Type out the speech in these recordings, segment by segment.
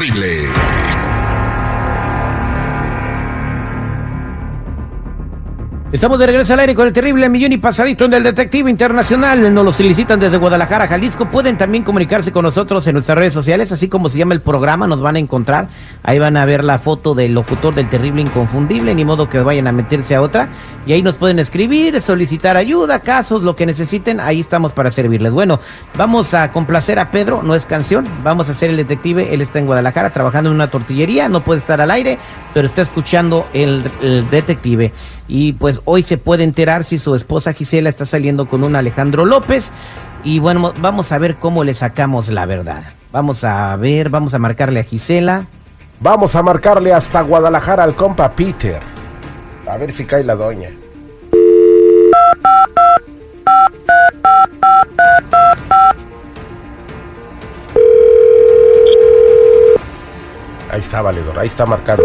terrible. Estamos de regreso al aire con el terrible millón y pasadito en el Detective Internacional. Nos lo solicitan desde Guadalajara, Jalisco. Pueden también comunicarse con nosotros en nuestras redes sociales, así como se llama el programa, nos van a encontrar. Ahí van a ver la foto del locutor del terrible inconfundible, ni modo que vayan a meterse a otra. Y ahí nos pueden escribir, solicitar ayuda, casos, lo que necesiten. Ahí estamos para servirles. Bueno, vamos a complacer a Pedro, no es canción. Vamos a hacer el detective. Él está en Guadalajara trabajando en una tortillería, no puede estar al aire, pero está escuchando el, el detective. Y pues hoy se puede enterar si su esposa Gisela está saliendo con un Alejandro López. Y bueno, vamos a ver cómo le sacamos la verdad. Vamos a ver, vamos a marcarle a Gisela. Vamos a marcarle hasta Guadalajara al compa Peter. A ver si cae la doña. Ahí está, valedor, ahí está marcando.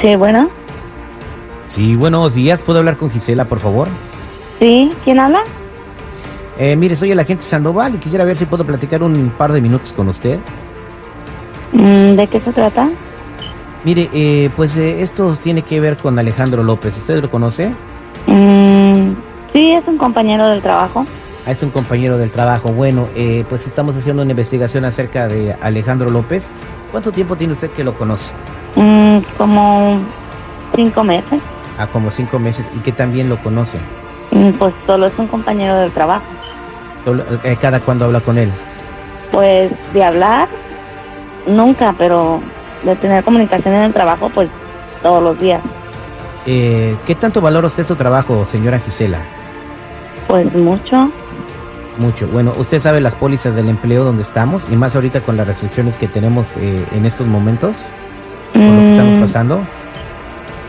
Sí, bueno. Sí, buenos días. ¿Puedo hablar con Gisela, por favor? Sí, ¿quién habla? Eh, mire, soy el agente Sandoval y quisiera ver si puedo platicar un par de minutos con usted. Mm, ¿De qué se trata? Mire, eh, pues eh, esto tiene que ver con Alejandro López. ¿Usted lo conoce? Mm, sí, es un compañero del trabajo. Ah, es un compañero del trabajo. Bueno, eh, pues estamos haciendo una investigación acerca de Alejandro López. ¿Cuánto tiempo tiene usted que lo conoce? Mm, como cinco meses. Ah, como cinco meses. ¿Y que también lo conoce? Mm, pues solo es un compañero del trabajo. Eh, ¿Cada cuando habla con él? Pues de hablar, nunca, pero de tener comunicación en el trabajo, pues todos los días. Eh, ¿Qué tanto valora usted su trabajo, señora Gisela? Pues mucho. Mucho. Bueno, usted sabe las pólizas del empleo donde estamos y más ahorita con las restricciones que tenemos eh, en estos momentos, por lo que estamos Mm, pasando.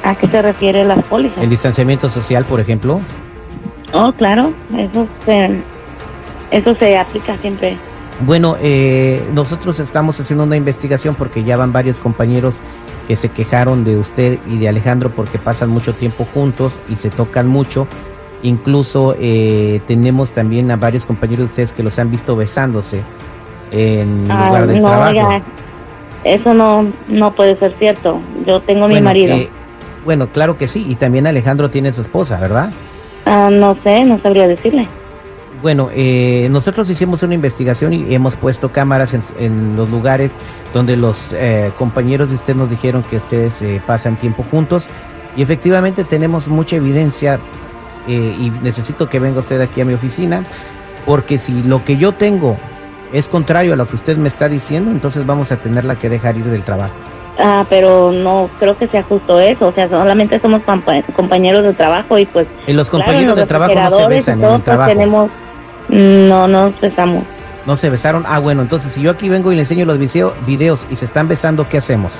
¿A qué se refiere las pólizas? El distanciamiento social, por ejemplo. Oh, claro, eso se, eso se aplica siempre. Bueno, eh, nosotros estamos haciendo una investigación porque ya van varios compañeros que se quejaron de usted y de Alejandro porque pasan mucho tiempo juntos y se tocan mucho. Incluso eh, tenemos también a varios compañeros de ustedes que los han visto besándose en Ah, lugar del no, trabajo. oiga, eso no, no puede ser cierto. Yo tengo mi Bueno, marido. eh, bueno, claro que sí, y también Alejandro tiene su esposa, ¿verdad? Ah, no sé, no sabría decirle. Bueno, eh, nosotros hicimos una investigación y hemos puesto cámaras en, en los lugares donde los eh, compañeros de usted nos dijeron que ustedes eh, pasan tiempo juntos y efectivamente tenemos mucha evidencia eh, y necesito que venga usted aquí a mi oficina porque si lo que yo tengo es contrario a lo que usted me está diciendo, entonces vamos a tenerla que dejar ir del trabajo. Ah, pero no creo que sea justo eso. O sea, solamente somos compa- compañeros de trabajo y pues. En los claro, compañeros los de trabajo no se y besan en el pues, trabajo. tenemos. No, no nos besamos. No se besaron. Ah, bueno, entonces si yo aquí vengo y le enseño los video- videos y se están besando, ¿qué hacemos?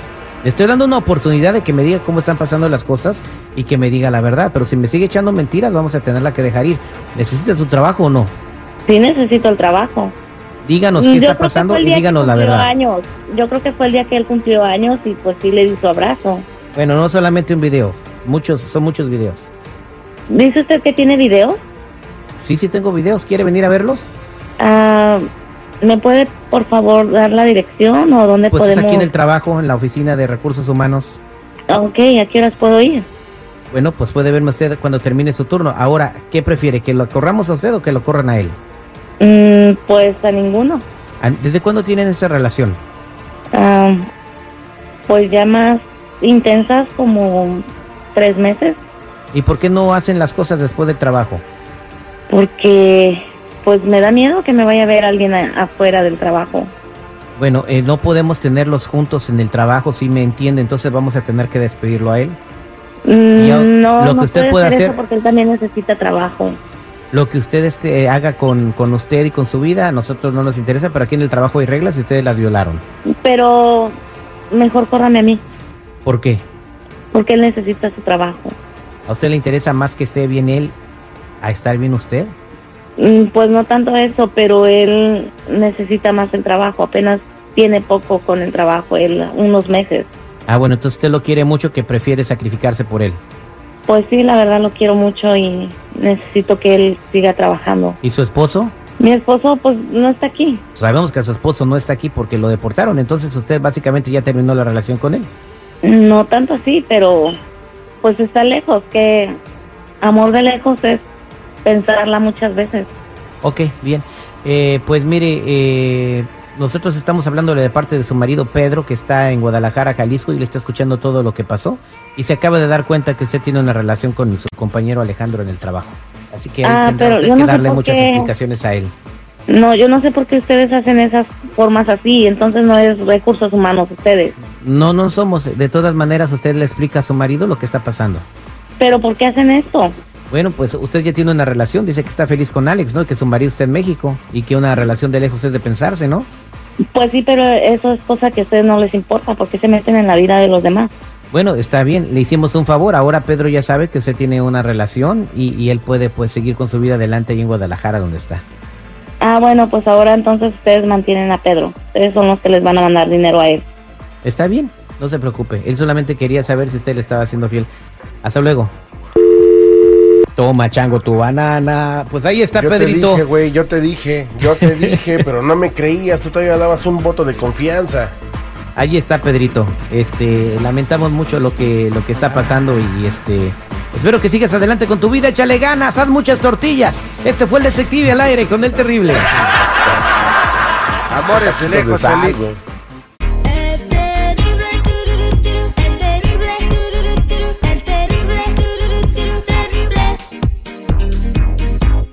Le estoy dando una oportunidad de que me diga cómo están pasando las cosas y que me diga la verdad. Pero si me sigue echando mentiras, vamos a tenerla que dejar ir. ¿Necesita su trabajo o no? Sí necesito el trabajo. Díganos Mm, qué yo está pasando y díganos la verdad. Años. Yo creo que fue el día que él cumplió años y pues sí le di su abrazo. Bueno, no solamente un video. Muchos, son muchos videos. ¿Dice usted que tiene video? Sí, sí tengo videos. ¿Quiere venir a verlos? Ah, ¿Me puede por favor dar la dirección o dónde Pues es podemos? aquí en el trabajo, en la oficina de recursos humanos. Ok, ¿a qué horas puedo ir? Bueno, pues puede verme usted cuando termine su turno. Ahora, ¿qué prefiere? ¿Que lo corramos a usted o que lo corran a él? Mm, pues a ninguno. ¿An- ¿Desde cuándo tienen esa relación? Ah, pues ya más intensas como tres meses ¿Y por qué no hacen las cosas después del trabajo? porque pues me da miedo que me vaya a ver alguien a- afuera del trabajo. Bueno, eh, no podemos tenerlos juntos en el trabajo, si me entiende, entonces vamos a tener que despedirlo a él. Mm, no, lo que no usted puede puede hacer hacer- eso porque él también necesita trabajo. Lo que usted este, haga con, con usted y con su vida, a nosotros no nos interesa, pero aquí en el trabajo hay reglas y ustedes las violaron. Pero mejor córrame a mí ¿Por qué? porque él necesita su trabajo. ¿A usted le interesa más que esté bien él a estar bien usted? Mm, Pues no tanto eso, pero él necesita más el trabajo. Apenas tiene poco con el trabajo, él unos meses. Ah, bueno, entonces usted lo quiere mucho que prefiere sacrificarse por él. Pues sí, la verdad lo quiero mucho y necesito que él siga trabajando. ¿Y su esposo? Mi esposo, pues, no está aquí. Sabemos que su esposo no está aquí porque lo deportaron, entonces usted básicamente ya terminó la relación con él. No tanto así, pero pues está lejos, que amor de lejos es pensarla muchas veces. Ok, bien. Eh, pues mire, eh, nosotros estamos hablándole de parte de su marido Pedro, que está en Guadalajara, Jalisco, y le está escuchando todo lo que pasó. Y se acaba de dar cuenta que usted tiene una relación con su compañero Alejandro en el trabajo. Así que Ah, pero yo que no darle muchas qué. explicaciones a él. No, yo no sé por qué ustedes hacen esas formas así, entonces no es recursos humanos ustedes. No, no somos. De todas maneras, usted le explica a su marido lo que está pasando. Pero ¿por qué hacen esto? Bueno, pues usted ya tiene una relación, dice que está feliz con Alex, ¿no? Que su marido está en México y que una relación de lejos es de pensarse, ¿no? Pues sí, pero eso es cosa que a ustedes no les importa, porque se meten en la vida de los demás. Bueno, está bien, le hicimos un favor. Ahora Pedro ya sabe que usted tiene una relación y, y él puede pues seguir con su vida adelante ahí en Guadalajara donde está. Ah, bueno, pues ahora entonces ustedes mantienen a Pedro. Ustedes son los que les van a mandar dinero a él. Está bien, no se preocupe. Él solamente quería saber si usted le estaba haciendo fiel. Hasta luego. Toma, chango, tu banana. Pues ahí está yo Pedrito. te dije, güey, yo te dije, yo te dije, pero no me creías, tú todavía dabas un voto de confianza. Ahí está Pedrito. Este, lamentamos mucho lo que lo que está pasando y este espero que sigas adelante con tu vida, échale ganas, haz muchas tortillas. Este fue el detective al aire con el terrible. Amores lejos, feliz.